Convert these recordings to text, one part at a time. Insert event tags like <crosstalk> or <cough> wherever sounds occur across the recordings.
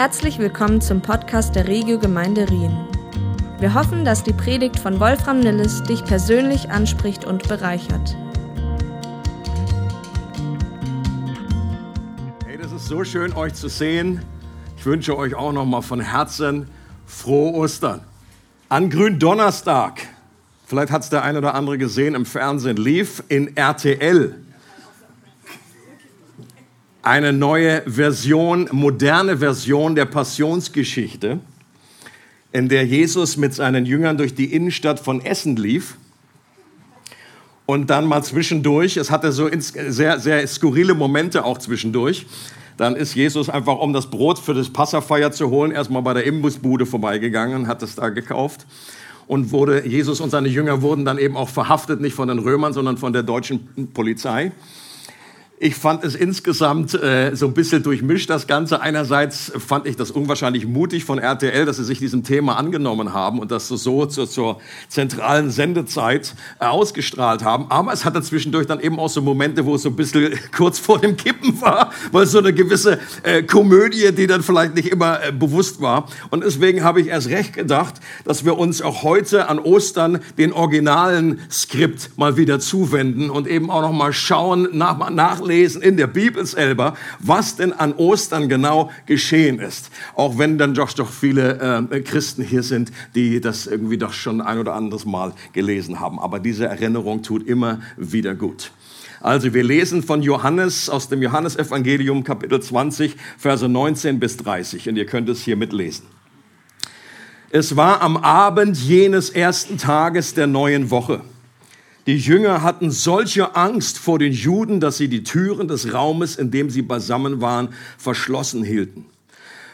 Herzlich willkommen zum Podcast der Regio Gemeinde Rien. Wir hoffen, dass die Predigt von Wolfram Nilles dich persönlich anspricht und bereichert. Hey, das ist so schön, euch zu sehen. Ich wünsche euch auch noch mal von Herzen frohe Ostern. An Gründonnerstag, vielleicht hat es der eine oder andere gesehen im Fernsehen, lief in RTL eine neue Version, moderne Version der Passionsgeschichte, in der Jesus mit seinen Jüngern durch die Innenstadt von Essen lief und dann mal zwischendurch, es hatte so sehr, sehr skurrile Momente auch zwischendurch, dann ist Jesus einfach, um das Brot für das Passafeier zu holen, erstmal bei der Imbusbude vorbeigegangen, hat es da gekauft und wurde, Jesus und seine Jünger wurden dann eben auch verhaftet, nicht von den Römern, sondern von der deutschen Polizei. Ich fand es insgesamt äh, so ein bisschen durchmischt, das Ganze. Einerseits fand ich das unwahrscheinlich mutig von RTL, dass sie sich diesem Thema angenommen haben und das so zur, zur zentralen Sendezeit äh, ausgestrahlt haben. Aber es hatte zwischendurch dann eben auch so Momente, wo es so ein bisschen <laughs> kurz vor dem Kippen war, weil so eine gewisse äh, Komödie, die dann vielleicht nicht immer äh, bewusst war. Und deswegen habe ich erst recht gedacht, dass wir uns auch heute an Ostern den originalen Skript mal wieder zuwenden und eben auch noch mal schauen, nach, nachlesen, nachlesen in der Bibel selber, was denn an Ostern genau geschehen ist. Auch wenn dann doch, doch viele äh, Christen hier sind, die das irgendwie doch schon ein oder anderes Mal gelesen haben. Aber diese Erinnerung tut immer wieder gut. Also wir lesen von Johannes aus dem Johannesevangelium Kapitel 20, Verse 19 bis 30 und ihr könnt es hier mitlesen. Es war am Abend jenes ersten Tages der neuen Woche. Die Jünger hatten solche Angst vor den Juden, dass sie die Türen des Raumes, in dem sie beisammen waren, verschlossen hielten.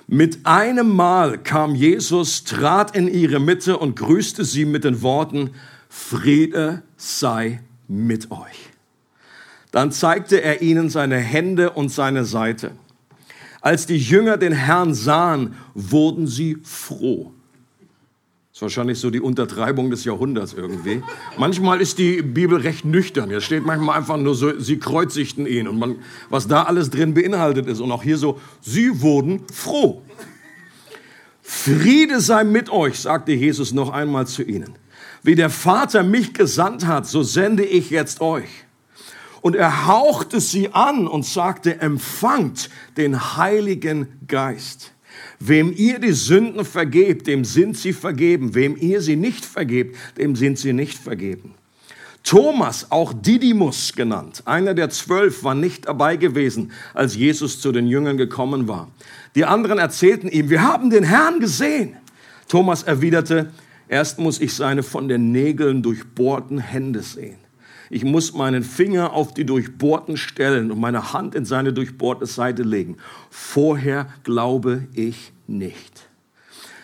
Mit einem Mal kam Jesus, trat in ihre Mitte und grüßte sie mit den Worten, Friede sei mit euch. Dann zeigte er ihnen seine Hände und seine Seite. Als die Jünger den Herrn sahen, wurden sie froh. Ist wahrscheinlich so die Untertreibung des Jahrhunderts irgendwie. Manchmal ist die Bibel recht nüchtern. Es steht manchmal einfach nur so, sie kreuzigten ihn und man, was da alles drin beinhaltet ist. Und auch hier so, sie wurden froh. Friede sei mit euch, sagte Jesus noch einmal zu ihnen. Wie der Vater mich gesandt hat, so sende ich jetzt euch. Und er hauchte sie an und sagte, empfangt den Heiligen Geist. Wem ihr die Sünden vergebt, dem sind sie vergeben. Wem ihr sie nicht vergebt, dem sind sie nicht vergeben. Thomas, auch Didymus genannt, einer der zwölf, war nicht dabei gewesen, als Jesus zu den Jüngern gekommen war. Die anderen erzählten ihm, wir haben den Herrn gesehen. Thomas erwiderte, erst muss ich seine von den Nägeln durchbohrten Hände sehen. Ich muss meinen Finger auf die durchbohrten Stellen und meine Hand in seine durchbohrte Seite legen. Vorher glaube ich nicht.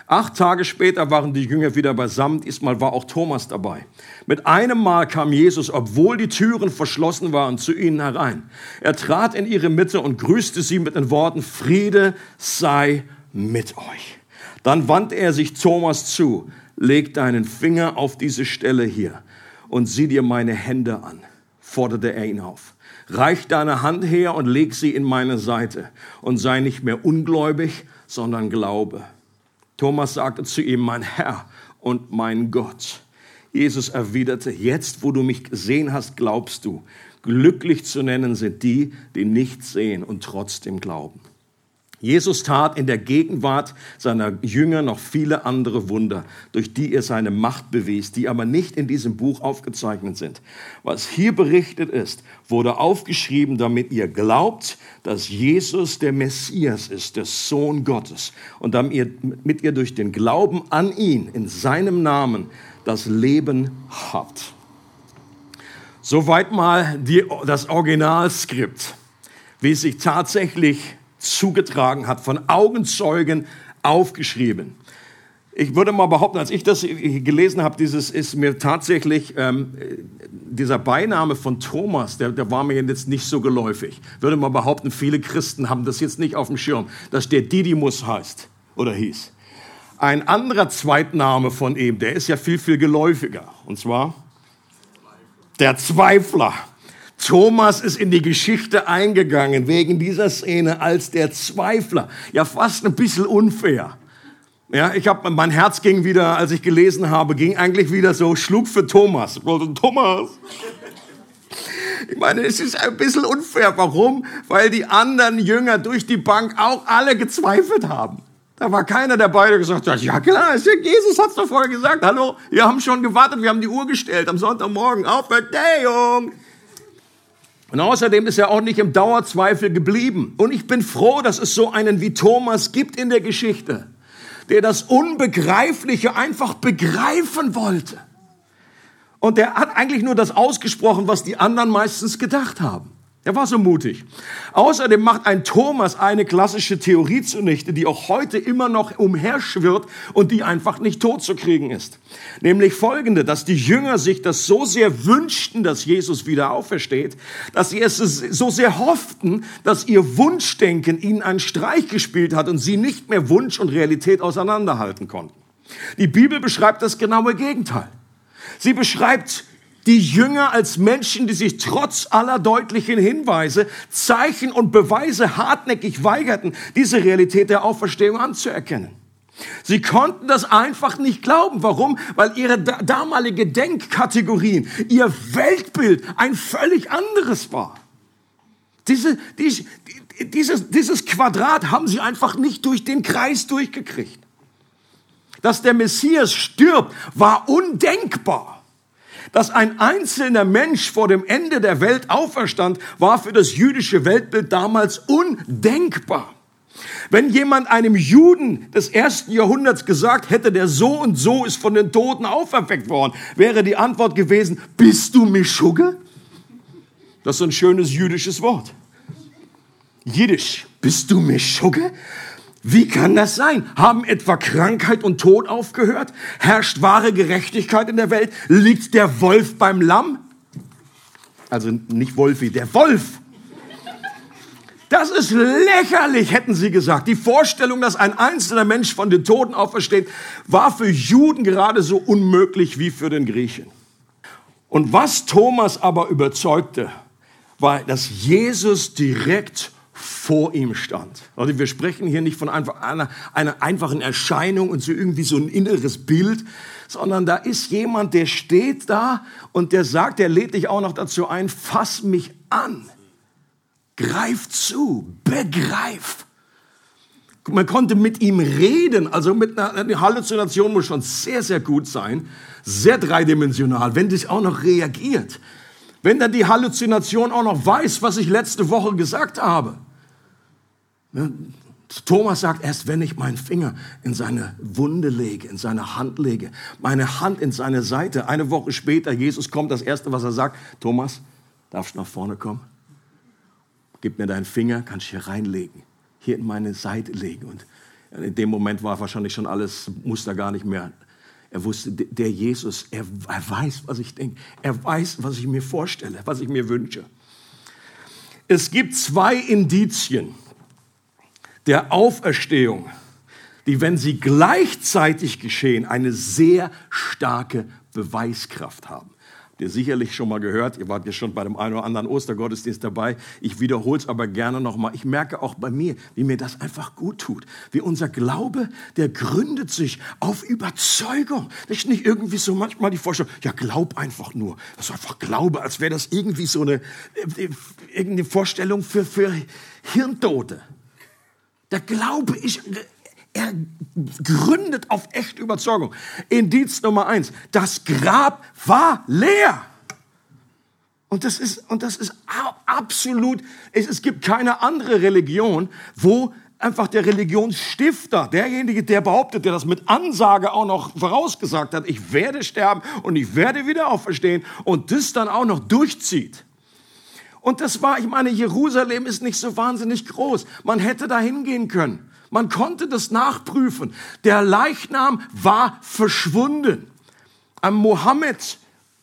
Acht Tage später waren die Jünger wieder beisammen. Diesmal war auch Thomas dabei. Mit einem Mal kam Jesus, obwohl die Türen verschlossen waren, zu ihnen herein. Er trat in ihre Mitte und grüßte sie mit den Worten, Friede sei mit euch. Dann wandte er sich Thomas zu, leg deinen Finger auf diese Stelle hier und sieh dir meine Hände an, forderte er ihn auf. Reich deine Hand her und leg sie in meine Seite und sei nicht mehr ungläubig, sondern glaube. Thomas sagte zu ihm, mein Herr und mein Gott. Jesus erwiderte, jetzt wo du mich gesehen hast, glaubst du. Glücklich zu nennen sind die, die nicht sehen und trotzdem glauben. Jesus tat in der Gegenwart seiner Jünger noch viele andere Wunder, durch die er seine Macht bewies, die aber nicht in diesem Buch aufgezeichnet sind. Was hier berichtet ist, wurde aufgeschrieben, damit ihr glaubt, dass Jesus der Messias ist, der Sohn Gottes, und damit ihr durch den Glauben an ihn in seinem Namen das Leben habt. Soweit mal die, das Originalskript, wie sich tatsächlich zugetragen hat, von Augenzeugen aufgeschrieben. Ich würde mal behaupten, als ich das gelesen habe, dieses ist mir tatsächlich ähm, dieser Beiname von Thomas, der, der war mir jetzt nicht so geläufig. Würde mal behaupten, viele Christen haben das jetzt nicht auf dem Schirm, dass der Didymus heißt oder hieß. Ein anderer Zweitname von ihm, der ist ja viel viel geläufiger, und zwar der Zweifler. Thomas ist in die Geschichte eingegangen wegen dieser Szene als der Zweifler. Ja, fast ein bisschen unfair. Ja, ich habe mein Herz ging wieder, als ich gelesen habe, ging eigentlich wieder so, schlug für Thomas. Thomas. Ich meine, es ist ein bisschen unfair. Warum? Weil die anderen Jünger durch die Bank auch alle gezweifelt haben. Da war keiner dabei, der gesagt hat, ja klar, Jesus hat's doch vorher gesagt. Hallo, wir haben schon gewartet, wir haben die Uhr gestellt am Sonntagmorgen. Auferstehung. Und außerdem ist er auch nicht im Dauerzweifel geblieben. Und ich bin froh, dass es so einen wie Thomas gibt in der Geschichte der das Unbegreifliche einfach begreifen wollte. Und der hat eigentlich nur das ausgesprochen, was die anderen meistens gedacht haben. Er war so mutig. Außerdem macht ein Thomas eine klassische Theorie zunichte, die auch heute immer noch umherschwirrt und die einfach nicht tot zu kriegen ist. Nämlich folgende, dass die Jünger sich das so sehr wünschten, dass Jesus wieder aufersteht, dass sie es so sehr hofften, dass ihr Wunschdenken ihnen einen Streich gespielt hat und sie nicht mehr Wunsch und Realität auseinanderhalten konnten. Die Bibel beschreibt das genaue Gegenteil. Sie beschreibt die Jünger als Menschen, die sich trotz aller deutlichen Hinweise, Zeichen und Beweise hartnäckig weigerten, diese Realität der Auferstehung anzuerkennen. Sie konnten das einfach nicht glauben. Warum? Weil ihre damalige Denkkategorien, ihr Weltbild ein völlig anderes war. Diese, die, dieses, dieses Quadrat haben sie einfach nicht durch den Kreis durchgekriegt. Dass der Messias stirbt, war undenkbar. Dass ein einzelner Mensch vor dem Ende der Welt auferstand, war für das jüdische Weltbild damals undenkbar. Wenn jemand einem Juden des ersten Jahrhunderts gesagt hätte, der so und so ist von den Toten auferweckt worden, wäre die Antwort gewesen, bist du Mischugge? Das ist ein schönes jüdisches Wort. Jiddisch, bist du Mischugge? Wie kann das sein? Haben etwa Krankheit und Tod aufgehört? Herrscht wahre Gerechtigkeit in der Welt? Liegt der Wolf beim Lamm? Also nicht Wolfi, der Wolf. Das ist lächerlich, hätten sie gesagt. Die Vorstellung, dass ein einzelner Mensch von den Toten aufersteht, war für Juden gerade so unmöglich wie für den Griechen. Und was Thomas aber überzeugte, war, dass Jesus direkt vor ihm stand. Also wir sprechen hier nicht von einer, einer einfachen Erscheinung und so irgendwie so ein inneres Bild, sondern da ist jemand, der steht da und der sagt, der lädt dich auch noch dazu ein, fass mich an, greif zu, begreif. Man konnte mit ihm reden, also mit einer eine Halluzination muss schon sehr, sehr gut sein, sehr dreidimensional, wenn das auch noch reagiert. Wenn dann die Halluzination auch noch weiß, was ich letzte Woche gesagt habe. Ne? Thomas sagt, erst wenn ich meinen Finger in seine Wunde lege, in seine Hand lege, meine Hand in seine Seite. Eine Woche später, Jesus kommt, das Erste, was er sagt, Thomas, darfst du nach vorne kommen? Gib mir deinen Finger, kannst du hier reinlegen, hier in meine Seite legen. Und in dem Moment war wahrscheinlich schon alles, musste gar nicht mehr. Er wusste, der Jesus, er, er weiß, was ich denke. Er weiß, was ich mir vorstelle, was ich mir wünsche. Es gibt zwei Indizien der Auferstehung, die, wenn sie gleichzeitig geschehen, eine sehr starke Beweiskraft haben. Ihr sicherlich schon mal gehört, ihr wart ja schon bei dem einen oder anderen Ostergottesdienst dabei. Ich wiederhole es aber gerne nochmal. Ich merke auch bei mir, wie mir das einfach gut tut. Wie unser Glaube, der gründet sich auf Überzeugung. Ist nicht irgendwie so manchmal die Vorstellung, ja, glaub einfach nur. Das ist einfach Glaube, als wäre das irgendwie so eine, äh, irgendeine Vorstellung für, für Hirntote. Der Glaube ist, er gründet auf echte Überzeugung. Indiz Nummer eins, das Grab war leer. Und das ist, und das ist absolut, es, es gibt keine andere Religion, wo einfach der Religionsstifter, derjenige, der behauptet, der das mit Ansage auch noch vorausgesagt hat, ich werde sterben und ich werde wieder auferstehen und das dann auch noch durchzieht. Und das war, ich meine, Jerusalem ist nicht so wahnsinnig groß. Man hätte da hingehen können. Man konnte das nachprüfen. Der Leichnam war verschwunden. Am Mohammed,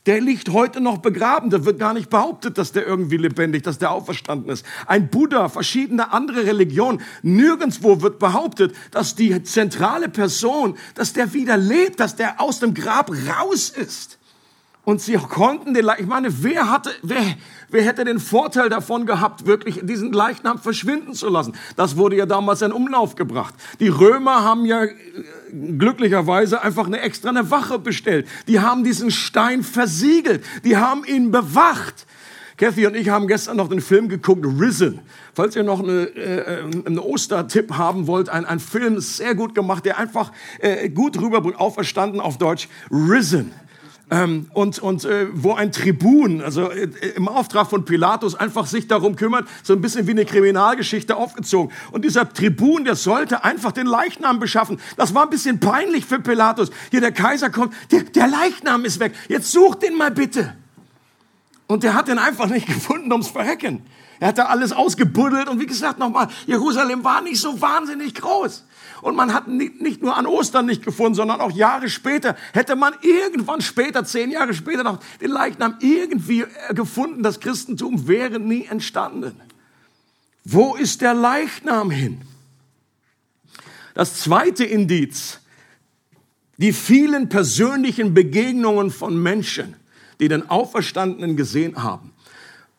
der liegt heute noch begraben. Da wird gar nicht behauptet, dass der irgendwie lebendig, dass der auferstanden ist. Ein Buddha, verschiedene andere Religionen. Nirgendwo wird behauptet, dass die zentrale Person, dass der wieder lebt, dass der aus dem Grab raus ist. Und sie konnten den Leichnam, ich meine, wer hatte, wer, wer hätte den Vorteil davon gehabt, wirklich diesen Leichnam verschwinden zu lassen? Das wurde ja damals in Umlauf gebracht. Die Römer haben ja äh, glücklicherweise einfach eine extra eine Wache bestellt. Die haben diesen Stein versiegelt. Die haben ihn bewacht. Kathy und ich haben gestern noch den Film geguckt, Risen. Falls ihr noch eine, äh, einen Ostertipp haben wollt, ein, ein Film, sehr gut gemacht, der einfach äh, gut rüberbringt, auferstanden auf Deutsch, Risen. Ähm, und und äh, wo ein Tribun, also äh, im Auftrag von Pilatus, einfach sich darum kümmert, so ein bisschen wie eine Kriminalgeschichte aufgezogen. Und dieser Tribun, der sollte einfach den Leichnam beschaffen. Das war ein bisschen peinlich für Pilatus. Hier der Kaiser kommt, der, der Leichnam ist weg. Jetzt sucht den mal bitte. Und der hat den einfach nicht gefunden ums Verrecken. Er hat da alles ausgebuddelt und wie gesagt nochmal, Jerusalem war nicht so wahnsinnig groß. Und man hat nicht nur an Ostern nicht gefunden, sondern auch Jahre später hätte man irgendwann später, zehn Jahre später noch den Leichnam irgendwie äh, gefunden. Das Christentum wäre nie entstanden. Wo ist der Leichnam hin? Das zweite Indiz, die vielen persönlichen Begegnungen von Menschen die den Auferstandenen gesehen haben.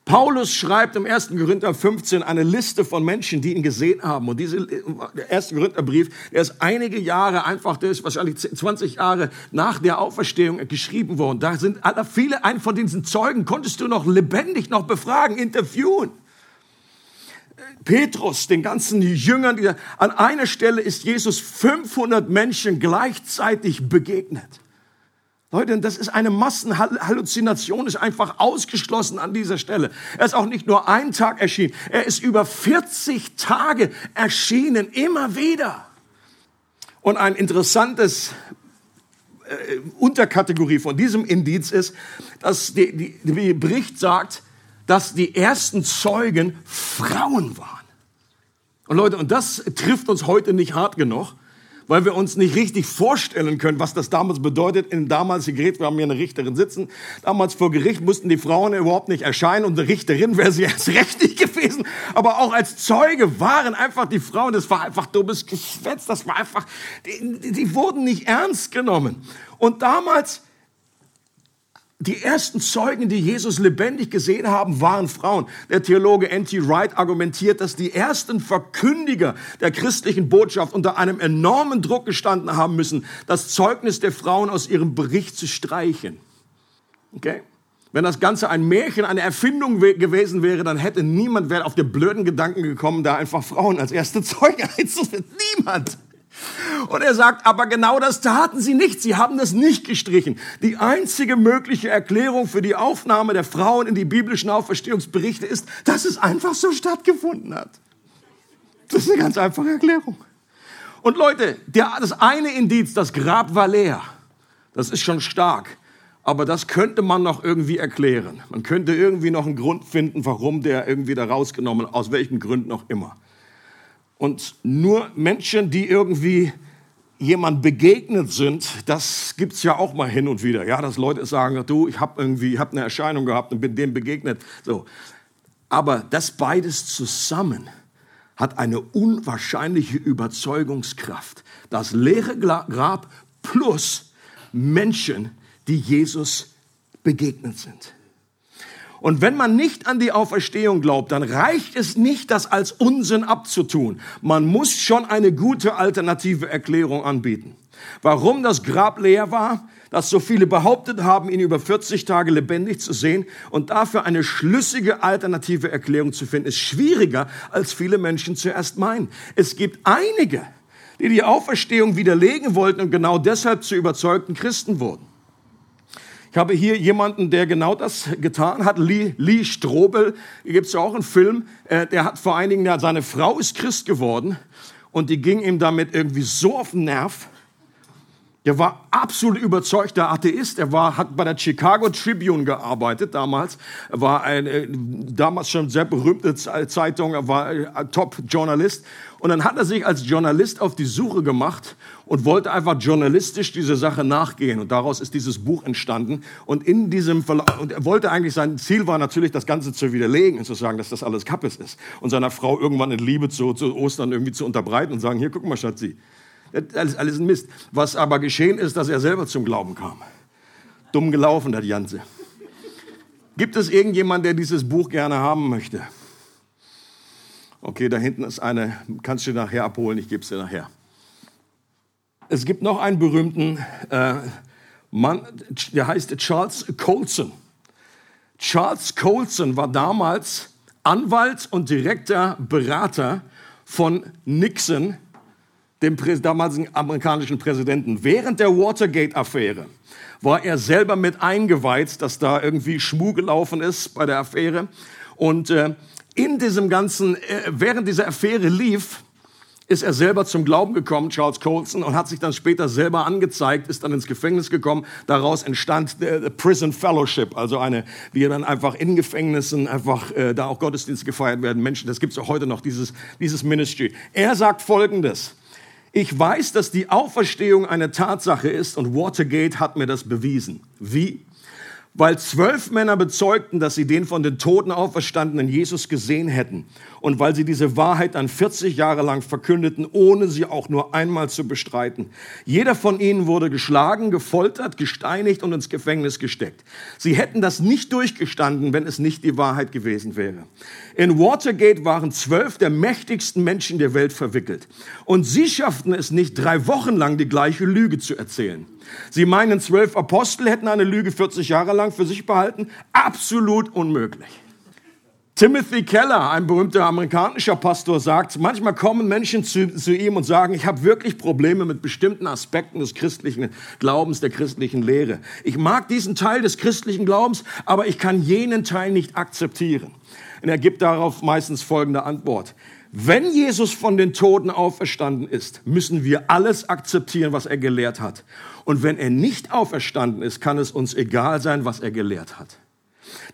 Paulus schreibt im 1. Korinther 15 eine Liste von Menschen, die ihn gesehen haben. Und dieser der 1. Korintherbrief, der ist einige Jahre einfach, der ist wahrscheinlich 20 Jahre nach der Auferstehung geschrieben worden. Da sind viele, einen von diesen Zeugen konntest du noch lebendig noch befragen, interviewen. Petrus, den ganzen Jüngern, an einer Stelle ist Jesus 500 Menschen gleichzeitig begegnet. Leute, das ist eine Massenhalluzination, ist einfach ausgeschlossen an dieser Stelle. Er ist auch nicht nur einen Tag erschienen, er ist über 40 Tage erschienen, immer wieder. Und ein interessantes äh, Unterkategorie von diesem Indiz ist, dass die, die, die Bericht sagt, dass die ersten Zeugen Frauen waren. Und Leute, und das trifft uns heute nicht hart genug, weil wir uns nicht richtig vorstellen können, was das damals bedeutet. In damaligen Gericht, wir haben hier eine Richterin sitzen, damals vor Gericht mussten die Frauen überhaupt nicht erscheinen und eine Richterin wäre sie <laughs> erst recht nicht gewesen. Aber auch als Zeuge waren einfach die Frauen, das war einfach dummes Geschwätz, das war einfach, die, die wurden nicht ernst genommen. Und damals die ersten Zeugen, die Jesus lebendig gesehen haben, waren Frauen. Der Theologe N.T. Wright argumentiert, dass die ersten Verkündiger der christlichen Botschaft unter einem enormen Druck gestanden haben müssen, das Zeugnis der Frauen aus ihrem Bericht zu streichen. Okay? Wenn das Ganze ein Märchen, eine Erfindung gewesen wäre, dann hätte niemand wäre auf den blöden Gedanken gekommen, da einfach Frauen als erste Zeugen <laughs> einzusetzen. Niemand. Und er sagt, aber genau das taten sie nicht. Sie haben das nicht gestrichen. Die einzige mögliche Erklärung für die Aufnahme der Frauen in die biblischen Auferstehungsberichte ist, dass es einfach so stattgefunden hat. Das ist eine ganz einfache Erklärung. Und Leute, der, das eine Indiz, das Grab war leer. Das ist schon stark. Aber das könnte man noch irgendwie erklären. Man könnte irgendwie noch einen Grund finden, warum der irgendwie da rausgenommen, aus welchen Gründen auch immer. Und nur Menschen, die irgendwie jemand begegnet sind, das gibt's ja auch mal hin und wieder. Ja, dass Leute sagen, du, ich habe irgendwie, hab eine Erscheinung gehabt und bin dem begegnet. So. Aber das beides zusammen hat eine unwahrscheinliche Überzeugungskraft. Das leere Grab plus Menschen, die Jesus begegnet sind. Und wenn man nicht an die Auferstehung glaubt, dann reicht es nicht, das als Unsinn abzutun. Man muss schon eine gute alternative Erklärung anbieten. Warum das Grab leer war, dass so viele behauptet haben, ihn über 40 Tage lebendig zu sehen und dafür eine schlüssige alternative Erklärung zu finden, ist schwieriger, als viele Menschen zuerst meinen. Es gibt einige, die die Auferstehung widerlegen wollten und genau deshalb zu überzeugten Christen wurden. Ich habe hier jemanden, der genau das getan hat, Lee, Lee Strobel. Hier gibt es ja auch einen Film, äh, der hat vor einigen Jahren, seine Frau ist Christ geworden und die ging ihm damit irgendwie so auf den Nerv. Er war absolut überzeugter Atheist. Er war, hat bei der Chicago Tribune gearbeitet damals. Er war eine äh, damals schon sehr berühmte Zeitung. Er war äh, Top-Journalist. Und dann hat er sich als Journalist auf die Suche gemacht und wollte einfach journalistisch diese Sache nachgehen. Und daraus ist dieses Buch entstanden. Und in diesem Verlauf, und er wollte eigentlich, sein Ziel war natürlich, das Ganze zu widerlegen und zu sagen, dass das alles Kappes ist. Und seiner Frau irgendwann in Liebe zu, zu Ostern irgendwie zu unterbreiten und sagen, hier, guck mal, Schatzi, alles, alles ein Mist. Was aber geschehen ist, dass er selber zum Glauben kam. Dumm gelaufen, das Ganze. Gibt es irgendjemand, der dieses Buch gerne haben möchte? Okay, da hinten ist eine, kannst du nachher abholen, ich gebe es dir nachher. Es gibt noch einen berühmten äh, Mann, der heißt Charles Colson. Charles Colson war damals Anwalt und direkter Berater von Nixon, dem damaligen amerikanischen Präsidenten. Während der Watergate-Affäre war er selber mit eingeweiht, dass da irgendwie Schmuh gelaufen ist bei der Affäre. Und äh, in diesem ganzen, äh, während diese Affäre lief, ist er selber zum Glauben gekommen, Charles Colson, und hat sich dann später selber angezeigt, ist dann ins Gefängnis gekommen. Daraus entstand der Prison Fellowship, also eine, wie dann einfach in Gefängnissen einfach äh, da auch Gottesdienste gefeiert werden. Menschen, das gibt es auch heute noch, dieses, dieses Ministry. Er sagt Folgendes. Ich weiß, dass die Auferstehung eine Tatsache ist und Watergate hat mir das bewiesen. Wie? weil zwölf Männer bezeugten, dass sie den von den Toten auferstandenen Jesus gesehen hätten und weil sie diese Wahrheit dann 40 Jahre lang verkündeten, ohne sie auch nur einmal zu bestreiten. Jeder von ihnen wurde geschlagen, gefoltert, gesteinigt und ins Gefängnis gesteckt. Sie hätten das nicht durchgestanden, wenn es nicht die Wahrheit gewesen wäre. In Watergate waren zwölf der mächtigsten Menschen der Welt verwickelt und sie schafften es nicht, drei Wochen lang die gleiche Lüge zu erzählen. Sie meinen, zwölf Apostel hätten eine Lüge 40 Jahre lang für sich behalten? Absolut unmöglich. Timothy Keller, ein berühmter amerikanischer Pastor, sagt, manchmal kommen Menschen zu, zu ihm und sagen, ich habe wirklich Probleme mit bestimmten Aspekten des christlichen Glaubens, der christlichen Lehre. Ich mag diesen Teil des christlichen Glaubens, aber ich kann jenen Teil nicht akzeptieren. Und er gibt darauf meistens folgende Antwort. Wenn Jesus von den Toten auferstanden ist, müssen wir alles akzeptieren, was er gelehrt hat. Und wenn er nicht auferstanden ist, kann es uns egal sein, was er gelehrt hat.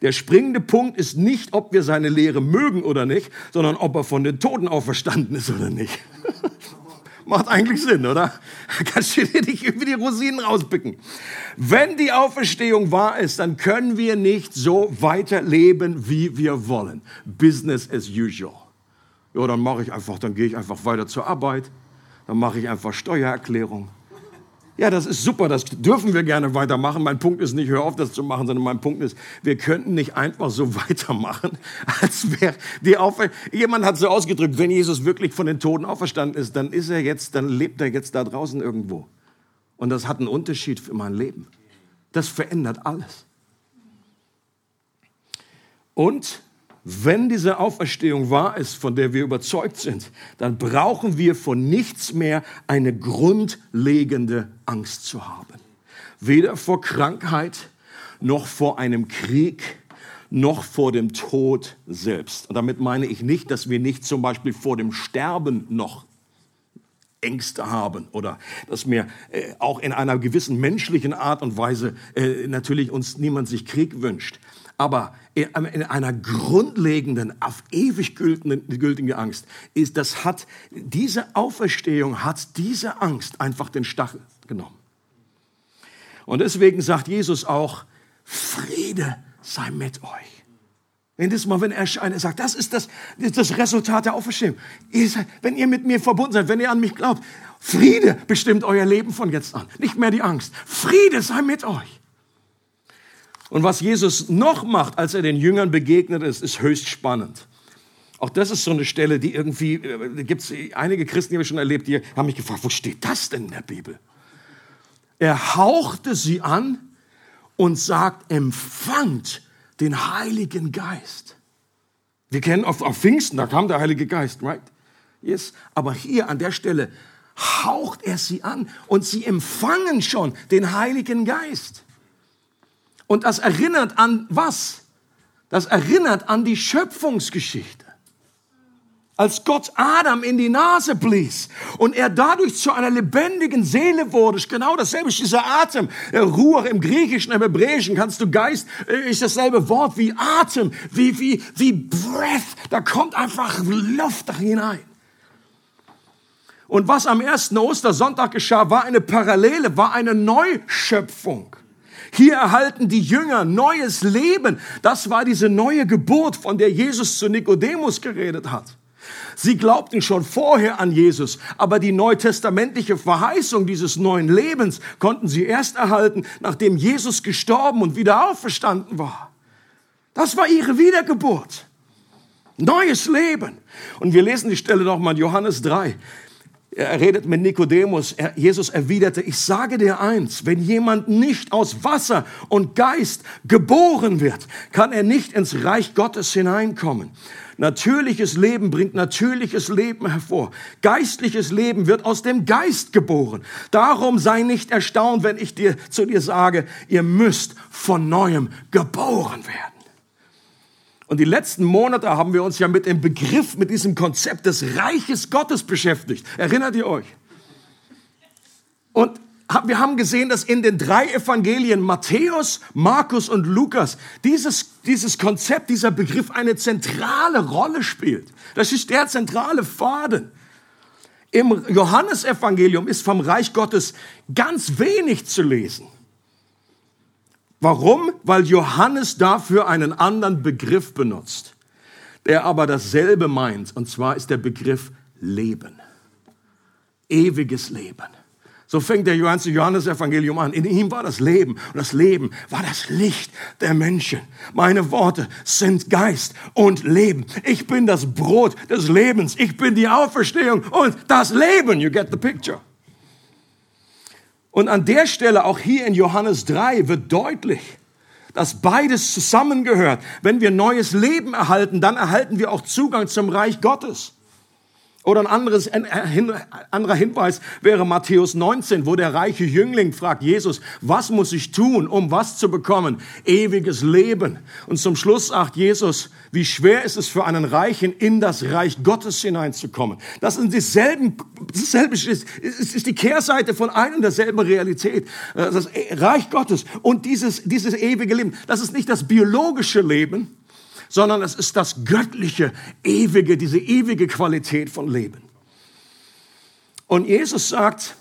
Der springende Punkt ist nicht, ob wir seine Lehre mögen oder nicht, sondern ob er von den Toten auferstanden ist oder nicht. <laughs> Macht eigentlich Sinn, oder? <laughs> Kannst du dir nicht irgendwie die Rosinen rauspicken. Wenn die Auferstehung wahr ist, dann können wir nicht so weiterleben, wie wir wollen. Business as usual ja, dann mache ich einfach, dann gehe ich einfach weiter zur Arbeit, dann mache ich einfach Steuererklärung. Ja, das ist super, das dürfen wir gerne weitermachen. Mein Punkt ist nicht, hör auf, das zu machen, sondern mein Punkt ist, wir könnten nicht einfach so <laughs> weitermachen, als wäre die Aufer Jemand hat so ausgedrückt, wenn Jesus wirklich von den Toten auferstanden ist, dann ist er jetzt, dann lebt er jetzt da draußen irgendwo. Und das hat einen Unterschied für mein Leben. Das verändert alles. Und wenn diese Auferstehung wahr ist, von der wir überzeugt sind, dann brauchen wir von nichts mehr eine grundlegende Angst zu haben. Weder vor Krankheit, noch vor einem Krieg, noch vor dem Tod selbst. Und damit meine ich nicht, dass wir nicht zum Beispiel vor dem Sterben noch Ängste haben oder dass wir äh, auch in einer gewissen menschlichen Art und Weise äh, natürlich uns niemand sich Krieg wünscht. Aber in einer grundlegenden, auf ewig gültigen Angst ist, das hat, diese Auferstehung hat diese Angst einfach den Stachel genommen. Und deswegen sagt Jesus auch, Friede sei mit euch. Das mal, wenn er er sagt, das ist das, das, ist das Resultat der Auferstehung. Ihr seid, wenn ihr mit mir verbunden seid, wenn ihr an mich glaubt, Friede bestimmt euer Leben von jetzt an. Nicht mehr die Angst. Friede sei mit euch. Und was Jesus noch macht, als er den Jüngern begegnet ist, ist höchst spannend. Auch das ist so eine Stelle, die irgendwie, äh, gibt es einige Christen, die habe ich schon erlebt, die haben mich gefragt, wo steht das denn in der Bibel? Er hauchte sie an und sagt, empfangt den Heiligen Geist. Wir kennen auf, auf Pfingsten, da kam der Heilige Geist, right? Yes. Aber hier an der Stelle haucht er sie an und sie empfangen schon den Heiligen Geist. Und das erinnert an was? Das erinnert an die Schöpfungsgeschichte. Als Gott Adam in die Nase blies und er dadurch zu einer lebendigen Seele wurde, ist genau dasselbe, ist dieser Atem. Ruhe im Griechischen, im Hebräischen kannst du Geist, äh, ist dasselbe Wort wie Atem, wie, wie, wie Breath. Da kommt einfach Luft da hinein. Und was am ersten Ostersonntag geschah, war eine Parallele, war eine Neuschöpfung. Hier erhalten die Jünger neues Leben. Das war diese neue Geburt, von der Jesus zu Nikodemus geredet hat. Sie glaubten schon vorher an Jesus, aber die neutestamentliche Verheißung dieses neuen Lebens konnten sie erst erhalten, nachdem Jesus gestorben und wieder auferstanden war. Das war ihre Wiedergeburt. Neues Leben. Und wir lesen die Stelle nochmal in Johannes 3. Er redet mit Nikodemus. Er, Jesus erwiderte, ich sage dir eins, wenn jemand nicht aus Wasser und Geist geboren wird, kann er nicht ins Reich Gottes hineinkommen. Natürliches Leben bringt natürliches Leben hervor. Geistliches Leben wird aus dem Geist geboren. Darum sei nicht erstaunt, wenn ich dir zu dir sage, ihr müsst von neuem geboren werden. Und die letzten Monate haben wir uns ja mit dem Begriff, mit diesem Konzept des Reiches Gottes beschäftigt. Erinnert ihr euch? Und wir haben gesehen, dass in den drei Evangelien Matthäus, Markus und Lukas dieses, dieses Konzept, dieser Begriff eine zentrale Rolle spielt. Das ist der zentrale Faden. Im Johannesevangelium ist vom Reich Gottes ganz wenig zu lesen. Warum? Weil Johannes dafür einen anderen Begriff benutzt, der aber dasselbe meint. Und zwar ist der Begriff Leben. Ewiges Leben. So fängt der Johannes, Johannes Evangelium an. In ihm war das Leben und das Leben war das Licht der Menschen. Meine Worte sind Geist und Leben. Ich bin das Brot des Lebens. Ich bin die Auferstehung und das Leben. You get the picture. Und an der Stelle, auch hier in Johannes 3, wird deutlich, dass beides zusammengehört. Wenn wir neues Leben erhalten, dann erhalten wir auch Zugang zum Reich Gottes. Oder ein anderes, ein anderer Hinweis wäre Matthäus 19, wo der reiche Jüngling fragt Jesus, was muss ich tun, um was zu bekommen? Ewiges Leben. Und zum Schluss sagt Jesus, wie schwer ist es für einen Reichen, in das Reich Gottes hineinzukommen. Das sind dieselben, dasselbe ist, ist die Kehrseite von einer und derselben Realität. Das Reich Gottes und dieses, dieses ewige Leben, das ist nicht das biologische Leben, sondern es ist das göttliche, ewige, diese ewige Qualität von Leben. Und Jesus sagt,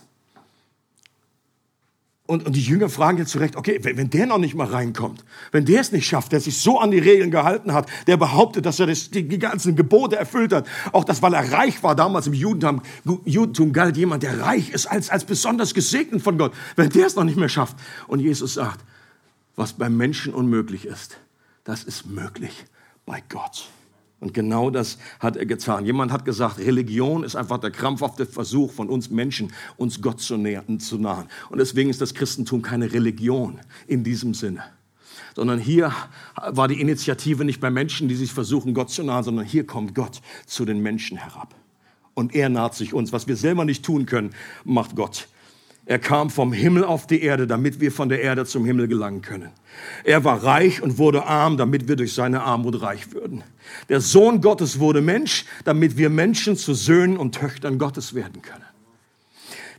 und, und die Jünger fragen jetzt zurecht, okay, wenn, wenn der noch nicht mal reinkommt, wenn der es nicht schafft, der sich so an die Regeln gehalten hat, der behauptet, dass er das, die, die ganzen Gebote erfüllt hat, auch das, weil er reich war, damals im Judentum, Judentum galt jemand, der reich ist, als, als besonders gesegnet von Gott, wenn der es noch nicht mehr schafft. Und Jesus sagt, was beim Menschen unmöglich ist, das ist möglich bei Gott. Und genau das hat er getan. Jemand hat gesagt, Religion ist einfach der krampfhafte Versuch von uns Menschen, uns Gott zu, nähern, zu nahen. Und deswegen ist das Christentum keine Religion in diesem Sinne. Sondern hier war die Initiative nicht bei Menschen, die sich versuchen, Gott zu nahen, sondern hier kommt Gott zu den Menschen herab. Und er naht sich uns. Was wir selber nicht tun können, macht Gott. Er kam vom Himmel auf die Erde, damit wir von der Erde zum Himmel gelangen können. Er war reich und wurde arm, damit wir durch seine Armut reich würden. Der Sohn Gottes wurde Mensch, damit wir Menschen zu Söhnen und Töchtern Gottes werden können.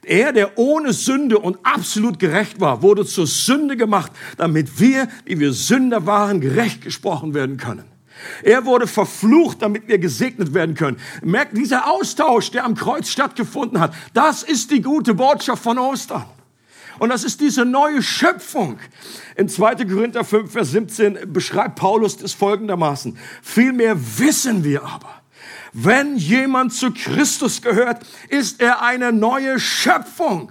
Er, der ohne Sünde und absolut gerecht war, wurde zur Sünde gemacht, damit wir, die wir Sünder waren, gerecht gesprochen werden können. Er wurde verflucht, damit wir gesegnet werden können. Merkt, dieser Austausch, der am Kreuz stattgefunden hat, das ist die gute Botschaft von Ostern. Und das ist diese neue Schöpfung. In 2. Korinther 5, Vers 17 beschreibt Paulus das folgendermaßen. Vielmehr wissen wir aber, wenn jemand zu Christus gehört, ist er eine neue Schöpfung.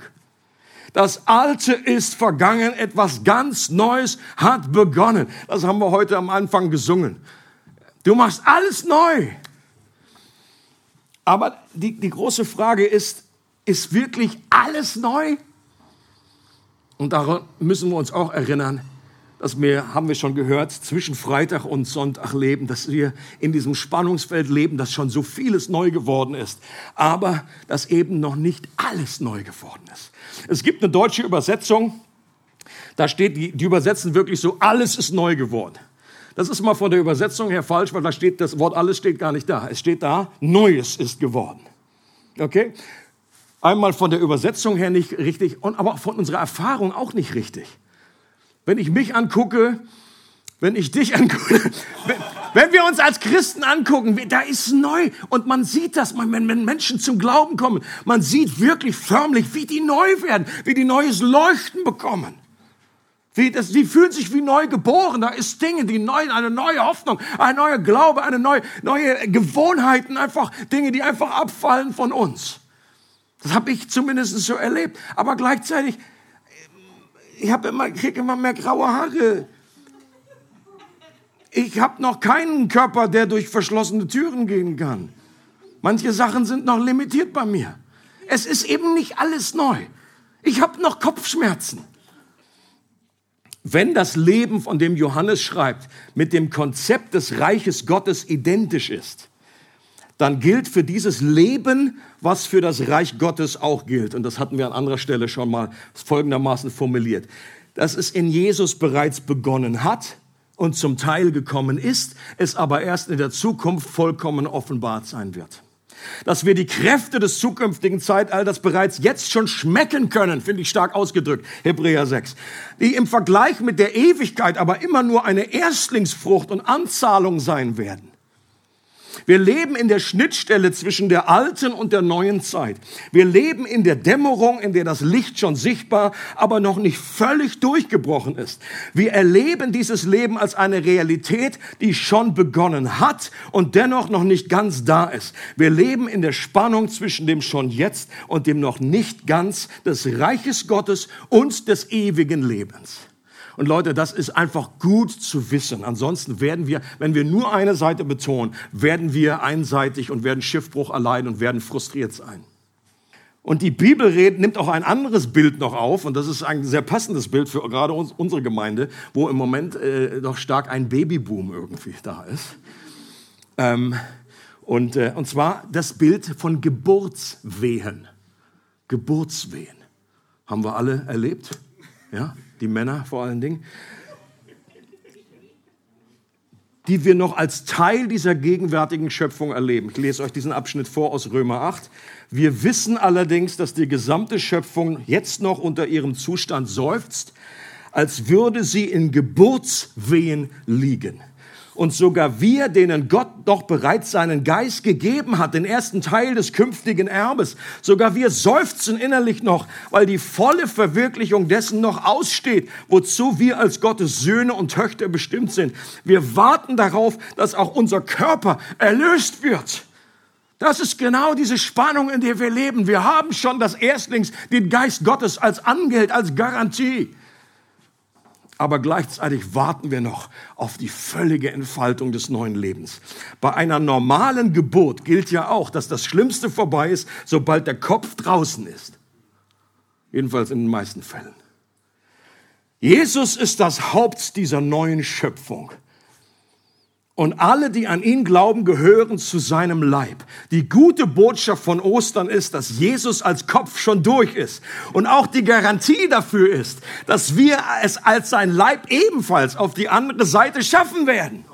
Das Alte ist vergangen, etwas ganz Neues hat begonnen. Das haben wir heute am Anfang gesungen. Du machst alles neu. Aber die, die große Frage ist, ist wirklich alles neu? Und daran müssen wir uns auch erinnern, dass wir, haben wir schon gehört, zwischen Freitag und Sonntag leben, dass wir in diesem Spannungsfeld leben, dass schon so vieles neu geworden ist, aber dass eben noch nicht alles neu geworden ist. Es gibt eine deutsche Übersetzung, da steht, die, die übersetzen wirklich so, alles ist neu geworden. Das ist mal von der Übersetzung her falsch, weil da steht, das Wort alles steht gar nicht da. Es steht da, Neues ist geworden. Okay? Einmal von der Übersetzung her nicht richtig, und aber von unserer Erfahrung auch nicht richtig. Wenn ich mich angucke, wenn ich dich angucke, <laughs> wenn, wenn wir uns als Christen angucken, da ist neu und man sieht das, wenn Menschen zum Glauben kommen, man sieht wirklich förmlich, wie die neu werden, wie die neues Leuchten bekommen. Wie, das, die fühlen sich wie neu geboren. Da ist Dinge, die neu, eine neue Hoffnung, ein neuer Glaube, eine neue, neue Gewohnheiten, einfach Dinge, die einfach abfallen von uns. Das habe ich zumindest so erlebt. Aber gleichzeitig, ich habe immer, kriege immer mehr graue Haare. Ich habe noch keinen Körper, der durch verschlossene Türen gehen kann. Manche Sachen sind noch limitiert bei mir. Es ist eben nicht alles neu. Ich habe noch Kopfschmerzen. Wenn das Leben, von dem Johannes schreibt, mit dem Konzept des Reiches Gottes identisch ist, dann gilt für dieses Leben, was für das Reich Gottes auch gilt. Und das hatten wir an anderer Stelle schon mal folgendermaßen formuliert. Dass es in Jesus bereits begonnen hat und zum Teil gekommen ist, es aber erst in der Zukunft vollkommen offenbart sein wird. Dass wir die Kräfte des zukünftigen Zeitalters bereits jetzt schon schmecken können, finde ich stark ausgedrückt, Hebräer 6. Die im Vergleich mit der Ewigkeit aber immer nur eine Erstlingsfrucht und Anzahlung sein werden. Wir leben in der Schnittstelle zwischen der alten und der neuen Zeit. Wir leben in der Dämmerung, in der das Licht schon sichtbar, aber noch nicht völlig durchgebrochen ist. Wir erleben dieses Leben als eine Realität, die schon begonnen hat und dennoch noch nicht ganz da ist. Wir leben in der Spannung zwischen dem schon jetzt und dem noch nicht ganz des Reiches Gottes und des ewigen Lebens. Und Leute, das ist einfach gut zu wissen. Ansonsten werden wir, wenn wir nur eine Seite betonen, werden wir einseitig und werden Schiffbruch erleiden und werden frustriert sein. Und die Bibel nimmt auch ein anderes Bild noch auf, und das ist ein sehr passendes Bild für gerade uns, unsere Gemeinde, wo im Moment äh, doch stark ein Babyboom irgendwie da ist. Ähm, und, äh, und zwar das Bild von Geburtswehen. Geburtswehen. Haben wir alle erlebt? Ja? Die Männer vor allen Dingen, die wir noch als Teil dieser gegenwärtigen Schöpfung erleben. Ich lese euch diesen Abschnitt vor aus Römer 8. Wir wissen allerdings, dass die gesamte Schöpfung jetzt noch unter ihrem Zustand seufzt, als würde sie in Geburtswehen liegen und sogar wir, denen Gott doch bereits seinen Geist gegeben hat, den ersten Teil des künftigen Erbes, sogar wir seufzen innerlich noch, weil die volle Verwirklichung dessen noch aussteht, wozu wir als Gottes Söhne und Töchter bestimmt sind. Wir warten darauf, dass auch unser Körper erlöst wird. Das ist genau diese Spannung, in der wir leben. Wir haben schon das Erstlings, den Geist Gottes als Angeld, als Garantie aber gleichzeitig warten wir noch auf die völlige Entfaltung des neuen Lebens. Bei einer normalen Geburt gilt ja auch, dass das Schlimmste vorbei ist, sobald der Kopf draußen ist. Jedenfalls in den meisten Fällen. Jesus ist das Haupt dieser neuen Schöpfung. Und alle, die an ihn glauben, gehören zu seinem Leib. Die gute Botschaft von Ostern ist, dass Jesus als Kopf schon durch ist. Und auch die Garantie dafür ist, dass wir es als sein Leib ebenfalls auf die andere Seite schaffen werden.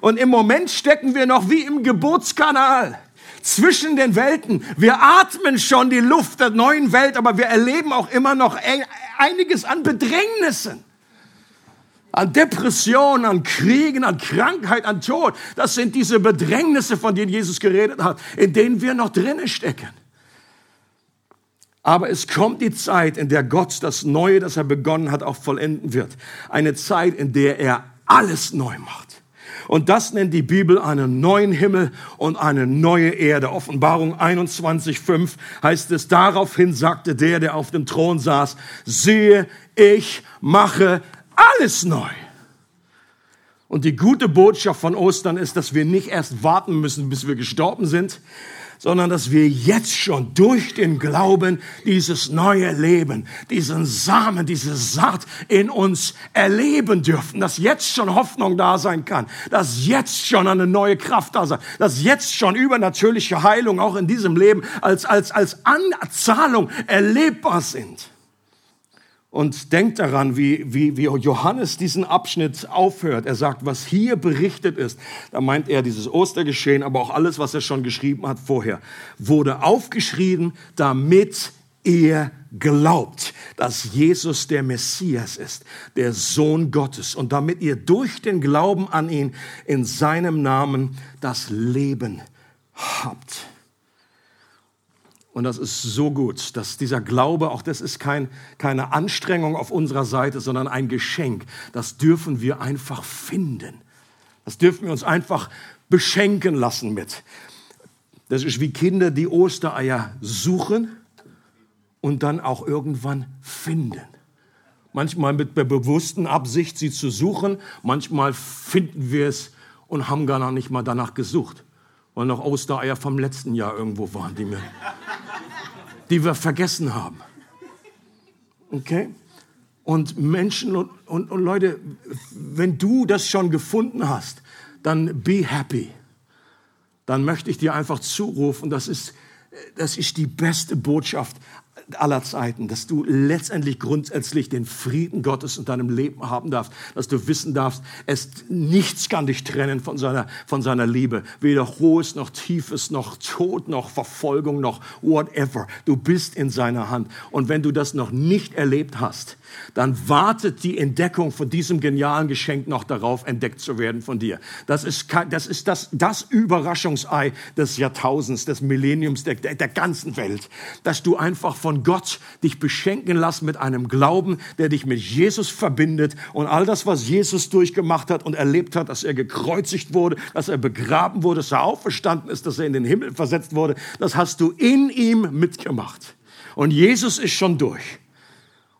Und im Moment stecken wir noch wie im Geburtskanal zwischen den Welten. Wir atmen schon die Luft der neuen Welt, aber wir erleben auch immer noch einiges an Bedrängnissen an Depressionen, an Kriegen, an Krankheit, an Tod. Das sind diese Bedrängnisse, von denen Jesus geredet hat, in denen wir noch drinnen stecken. Aber es kommt die Zeit, in der Gott das Neue, das er begonnen hat, auch vollenden wird. Eine Zeit, in der er alles neu macht. Und das nennt die Bibel einen neuen Himmel und eine neue Erde. Offenbarung 21.5 heißt es, daraufhin sagte der, der auf dem Thron saß, siehe, ich mache alles neu. Und die gute Botschaft von Ostern ist, dass wir nicht erst warten müssen, bis wir gestorben sind, sondern dass wir jetzt schon durch den Glauben dieses neue Leben, diesen Samen, diese Saat in uns erleben dürfen, dass jetzt schon Hoffnung da sein kann, dass jetzt schon eine neue Kraft da sein, dass jetzt schon übernatürliche Heilung auch in diesem Leben als, als, als Anzahlung erlebbar sind. Und denkt daran, wie, wie, wie Johannes diesen Abschnitt aufhört. Er sagt, was hier berichtet ist, da meint er dieses Ostergeschehen, aber auch alles, was er schon geschrieben hat vorher, wurde aufgeschrieben, damit ihr glaubt, dass Jesus der Messias ist, der Sohn Gottes, und damit ihr durch den Glauben an ihn in seinem Namen das Leben habt. Und das ist so gut, dass dieser Glaube, auch das ist kein, keine Anstrengung auf unserer Seite, sondern ein Geschenk. Das dürfen wir einfach finden. Das dürfen wir uns einfach beschenken lassen mit. Das ist wie Kinder, die Ostereier suchen und dann auch irgendwann finden. Manchmal mit der bewussten Absicht, sie zu suchen. Manchmal finden wir es und haben gar nicht mal danach gesucht, weil noch Ostereier vom letzten Jahr irgendwo waren, die, mir, die wir vergessen haben. Okay? Und Menschen und, und, und Leute, wenn du das schon gefunden hast, dann be happy. Dann möchte ich dir einfach zurufen, das ist, das ist die beste Botschaft aller Zeiten, dass du letztendlich grundsätzlich den Frieden Gottes in deinem Leben haben darfst, dass du wissen darfst, es nichts kann dich trennen von seiner, von seiner Liebe. Weder hohes noch tiefes, noch Tod, noch Verfolgung, noch whatever. Du bist in seiner Hand. Und wenn du das noch nicht erlebt hast, dann wartet die Entdeckung von diesem genialen Geschenk noch darauf, entdeckt zu werden von dir. Das ist, das, ist das, das Überraschungsei des Jahrtausends, des Millenniums, der, der ganzen Welt, dass du einfach von Gott dich beschenken lässt mit einem Glauben, der dich mit Jesus verbindet und all das, was Jesus durchgemacht hat und erlebt hat, dass er gekreuzigt wurde, dass er begraben wurde, dass er auferstanden ist, dass er in den Himmel versetzt wurde, das hast du in ihm mitgemacht. Und Jesus ist schon durch.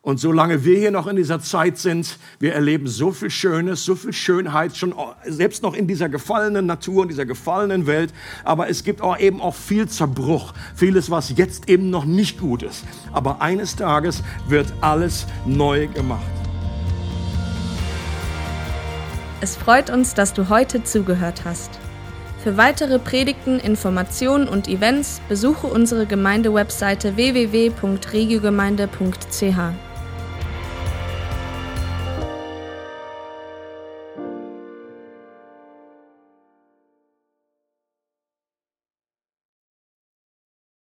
Und solange wir hier noch in dieser Zeit sind, wir erleben so viel Schönes, so viel Schönheit, schon selbst noch in dieser gefallenen Natur, in dieser gefallenen Welt. Aber es gibt auch eben auch viel Zerbruch, vieles, was jetzt eben noch nicht gut ist. Aber eines Tages wird alles neu gemacht. Es freut uns, dass du heute zugehört hast. Für weitere Predigten, Informationen und Events besuche unsere Gemeindewebseite www.regiogemeinde.ch.